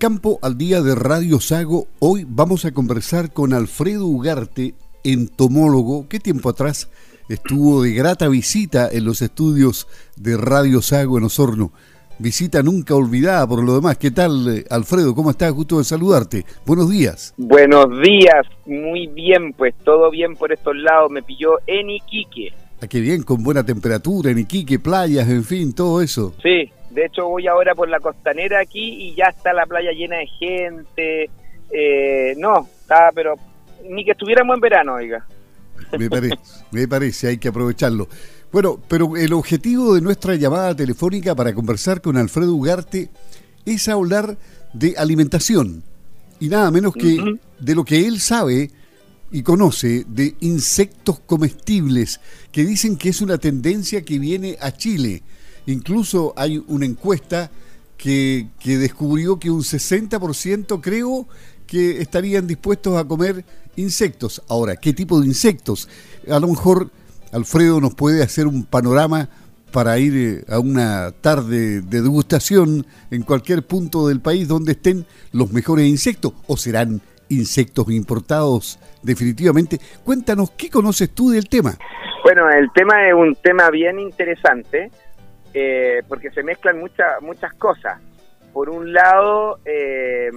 campo al día de Radio Sago, hoy vamos a conversar con Alfredo Ugarte, entomólogo, que tiempo atrás estuvo de grata visita en los estudios de Radio Sago en Osorno. Visita nunca olvidada por lo demás. ¿Qué tal, eh, Alfredo? ¿Cómo estás? Gusto de saludarte. Buenos días. Buenos días. Muy bien, pues todo bien por estos lados. Me pilló en Iquique. Ah, qué bien, con buena temperatura en Iquique, playas, en fin, todo eso. Sí, de hecho voy ahora por la costanera aquí y ya está la playa llena de gente. Eh, no, está, pero ni que estuviéramos en verano, oiga. Me parece, me parece, hay que aprovecharlo. Bueno, pero el objetivo de nuestra llamada telefónica para conversar con Alfredo Ugarte es hablar de alimentación y nada menos que de lo que él sabe y conoce de insectos comestibles, que dicen que es una tendencia que viene a Chile. Incluso hay una encuesta que, que descubrió que un 60% creo que estarían dispuestos a comer insectos. Ahora, ¿qué tipo de insectos? A lo mejor Alfredo nos puede hacer un panorama para ir eh, a una tarde de degustación en cualquier punto del país donde estén los mejores insectos o serán insectos importados definitivamente. Cuéntanos, ¿qué conoces tú del tema? Bueno, el tema es un tema bien interesante eh, porque se mezclan muchas muchas cosas. Por un lado, eh,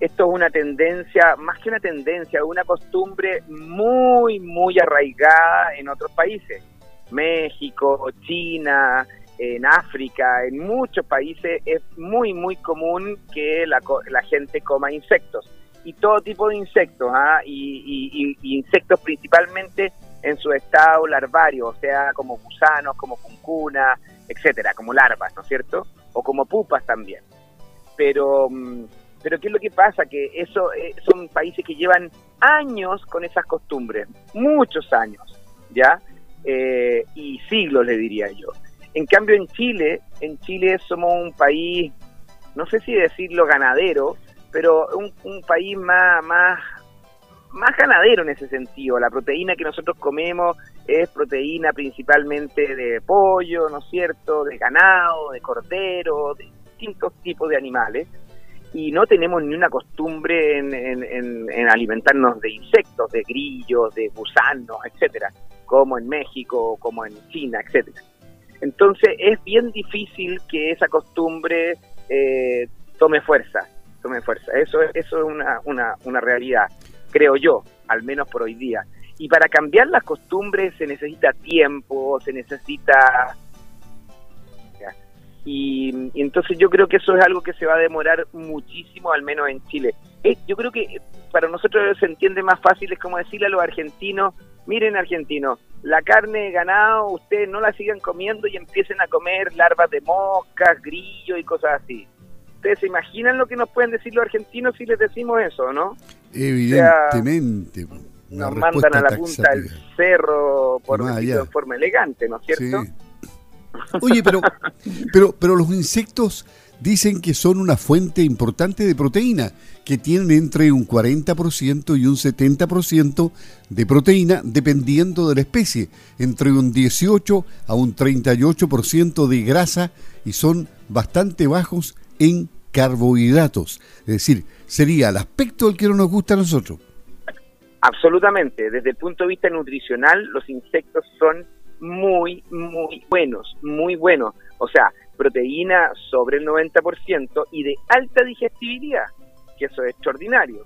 esto es una tendencia, más que una tendencia, una costumbre muy, muy arraigada en otros países. México, China, en África, en muchos países es muy, muy común que la, la gente coma insectos. Y todo tipo de insectos, ¿ah? y, insectos principalmente en su estado larvario, o sea, como gusanos, como cuncuna, etcétera, como larvas, ¿no es cierto? O como pupas también. Pero mm, pero ¿qué es lo que pasa? Que eso eh, son países que llevan años con esas costumbres, muchos años, ¿ya? Eh, y siglos, le diría yo. En cambio, en Chile, en Chile somos un país, no sé si decirlo ganadero, pero un, país más, más, más ganadero en ese sentido. La proteína que nosotros comemos es proteína principalmente de pollo, ¿no es cierto?, de ganado, de cordero, de distintos tipos de animales y no tenemos ni una costumbre en, alimentarnos de insectos, de grillos, de gusanos, etcétera, como en México, como en China, etcétera. Entonces es bien difícil que esa costumbre eh, tome fuerza, tome fuerza. Eso, eso es una, una, una realidad, creo yo, al menos por hoy día. Y para cambiar las costumbres se necesita tiempo, se necesita y, entonces yo creo que eso es algo que se va a demorar muchísimo, al menos en Chile. Eh, yo creo que para nosotros se entiende más fácil, es como decirle a los argentinos, miren argentinos, la carne de ganado ustedes no la sigan comiendo y empiecen a comer larvas de moscas, grillos y cosas así. ¿Ustedes se imaginan lo que nos pueden decir los argentinos si les decimos eso, no? Evidentemente. Nos mandan a la punta del cerro por decirlo de forma elegante, ¿no es cierto? Oye, pero, pero, pero los insectos dicen que son una fuente importante de proteína, que tienen entre un 40% y un 70% de proteína dependiendo de la especie, entre un 18 a un 38% de grasa y son bastante bajos en carbohidratos. Es decir, sería el aspecto al que no nos gusta a nosotros. Absolutamente, desde el punto de vista nutricional, los insectos son muy, muy buenos, muy buenos. O sea, proteína sobre el 90% y de alta digestibilidad, que eso es extraordinario.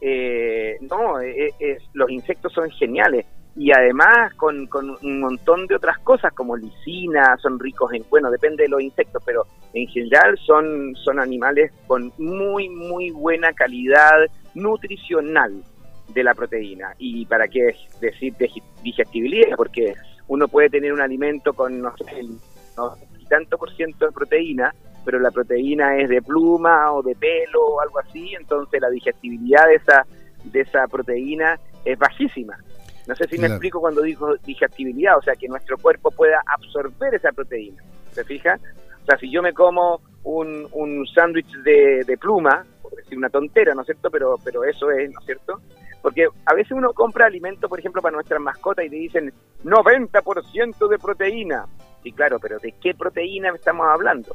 Eh, no, eh, eh, los insectos son geniales y además con, con, un montón de otras cosas como lisina, son ricos en, bueno, depende de los insectos, pero en general son, son animales con muy, muy buena calidad nutricional de la proteína. Y para qué decir digestibilidad, porque uno puede tener un alimento con, no sé, el tanto por ciento de proteína, pero la proteína es de pluma o de pelo o algo así, entonces la digestibilidad de esa, de esa proteína es bajísima. No sé si me explico cuando digo digestibilidad, o sea, que nuestro cuerpo pueda absorber esa proteína. ¿Se fija? O sea, si yo me como un, un sándwich de, de pluma, por decir una tontera, ¿no es cierto? Pero, pero eso es, ¿no es cierto? Porque a veces uno compra alimento, por ejemplo, para nuestras mascotas y te dicen 90% de proteína. Sí, claro, pero ¿de qué proteína estamos hablando?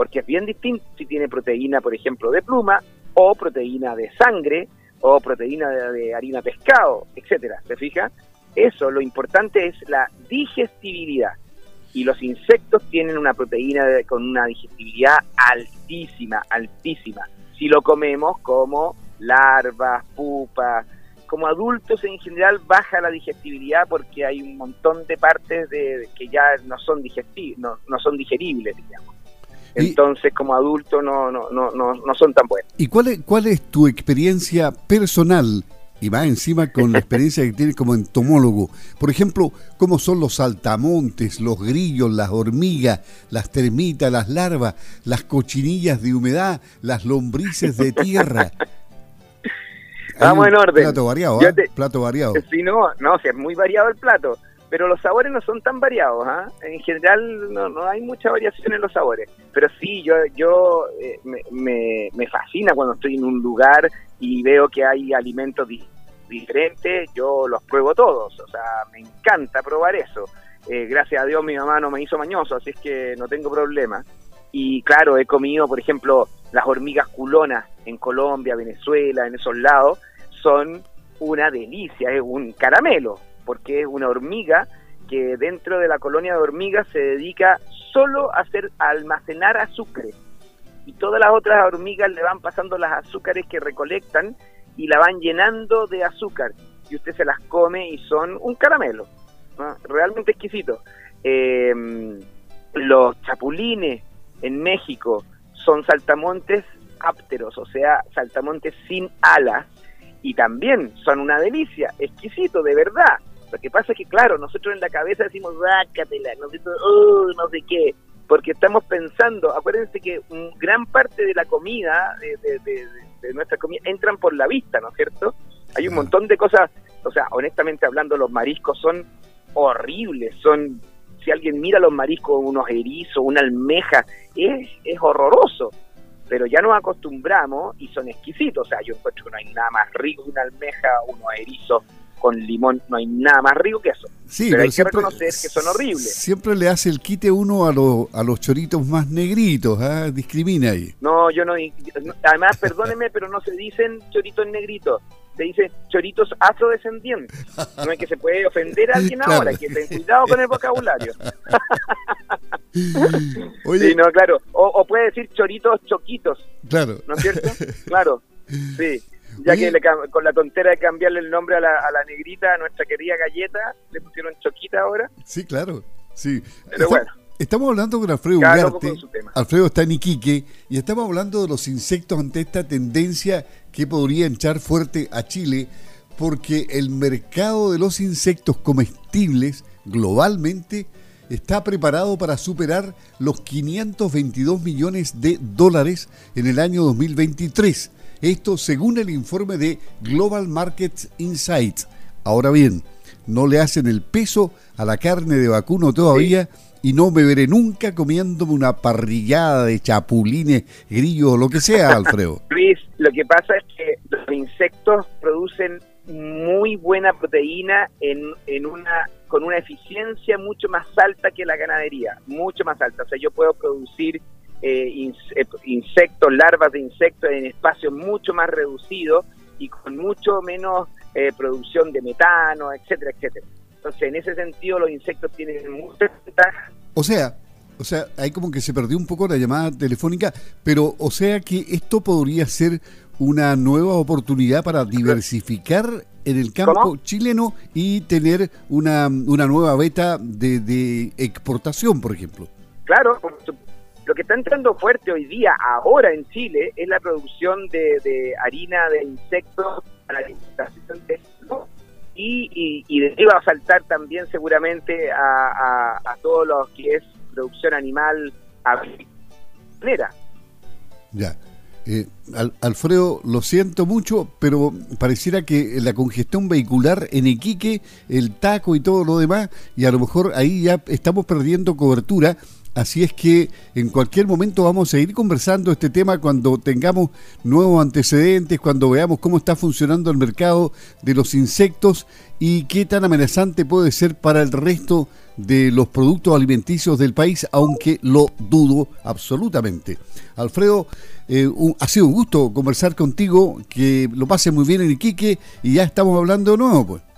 porque es bien distinto si tiene proteína, por ejemplo, de pluma, o proteína de sangre, o proteína de, harina pescado, etcétera. ¿Se fija? Eso, lo importante es la digestibilidad. Y los insectos tienen una proteína con una digestibilidad altísima, altísima. Si lo comemos como larvas, pupas, como adultos en general baja la digestibilidad porque hay un montón de partes de, que ya no son no, no son digeribles, digamos. Entonces, como adulto no, no, no, no, son tan buenos. ¿Y cuál es, cuál es tu experiencia personal? Y va encima con la experiencia que tienes como entomólogo. Por ejemplo, ¿cómo son los saltamontes, los grillos, las hormigas, las termitas, las larvas, las cochinillas de humedad, las lombrices de tierra? Vamos en orden. Plato variado, ¿eh? Plato variado. Sí, no, no, es muy variado el plato pero los sabores no son tan variados. ¿ah? En general no, no hay mucha variación en los sabores, pero sí, yo, yo eh, me, me, fascina cuando estoy en un lugar y veo que hay alimentos diferentes, yo los pruebo todos, o sea, me encanta probar eso. Eh, gracias a Dios mi mamá no me hizo mañoso, así es que no tengo problema. Y claro, he comido, por ejemplo, las hormigas culonas en Colombia, Venezuela, en esos lados, son una delicia, es un caramelo, porque es una hormiga que dentro de la colonia de hormigas se dedica solo a hacer almacenar azúcares. Y todas las otras hormigas le van pasando las azúcares que recolectan y la van llenando de azúcar. Y usted se las come y son un caramelo realmente exquisito. Eh, los chapulines en México son saltamontes ápteros o sea saltamontes sin alas y también son una delicia exquisito de verdad. Lo que pasa es que, claro, nosotros en la cabeza decimos, rácatela, no sé, uh, no sé qué, porque estamos pensando, acuérdense que gran parte de la comida, de, nuestra comida, entran por la vista, ¿no es cierto? Hay un montón de cosas, o sea, honestamente hablando, los mariscos son horribles, son, si alguien mira los mariscos, unos erizos, una almeja, es, es horroroso pero ya nos acostumbramos y son exquisitos. O sea, yo encuentro que no hay nada más rico que una almeja, unos erizos con limón, no hay nada más rico que eso. Sí, pero, hay que reconocer que son horribles. Siempre le hace el quite uno a, a los choritos más negritos, ¿ah? discrimina ahí. No, yo no, además, perdóneme, pero no se dicen choritos negritos, se dice choritos afrodescendientes. No es que se puede ofender a alguien ahora, que ten cuidado con el vocabulario. Oye. Sí, no, claro. O, o, puede decir choritos choquitos. Claro. ¿No es cierto? Claro. Sí ya que con la tontera de cambiarle el nombre a la, a la, negrita, a nuestra querida galleta, le pusieron choquita ahora. Sí, claro, sí. Pero bueno. Estamos hablando con Alfredo Ugarte. Alfredo está en Iquique y estamos hablando de los insectos ante esta tendencia que podría echar fuerte a Chile porque el mercado de los insectos comestibles globalmente está preparado para superar los 522 millones de dólares en el año 2023 esto según el informe de Global Market Insights. Ahora bien, no le hacen el peso a la carne de vacuno todavía y no me veré nunca comiéndome una parrillada de chapulines, grillos o lo que sea, Alfredo. Luis, lo que pasa es que los insectos producen muy buena proteína en, en una con una eficiencia mucho más alta que la ganadería, mucho más alta. O sea, yo puedo producir eh, eh, insectos, larvas de insectos en espacios mucho más reducidos y con mucho menos eh, producción de metano, etcétera, etcétera. Entonces, en ese sentido, los insectos tienen muchas ventajas. O sea, o sea, hay como que se perdió un poco la llamada telefónica, pero o sea que esto podría ser una nueva oportunidad para diversificar en el campo chileno y tener una, una nueva beta de, de exportación, por ejemplo. Claro, lo que está entrando fuerte hoy día, ahora en Chile, es la producción de, harina de insectos para la alimentación de y, y, y a saltar también seguramente a, a, todo lo que es producción animal a manera. Ya. Eh, Alfredo, lo siento mucho, pero pareciera que la congestión vehicular en Iquique, el taco y todo lo demás, y a lo mejor ahí ya estamos perdiendo cobertura Así es que en cualquier momento vamos a seguir conversando este tema cuando tengamos nuevos antecedentes, cuando veamos cómo está funcionando el mercado de los insectos y qué tan amenazante puede ser para el resto de los productos alimenticios del país, aunque lo dudo absolutamente. Alfredo, eh, ha sido un gusto conversar contigo, que lo pase muy bien en Iquique y ya estamos hablando de nuevo, pues.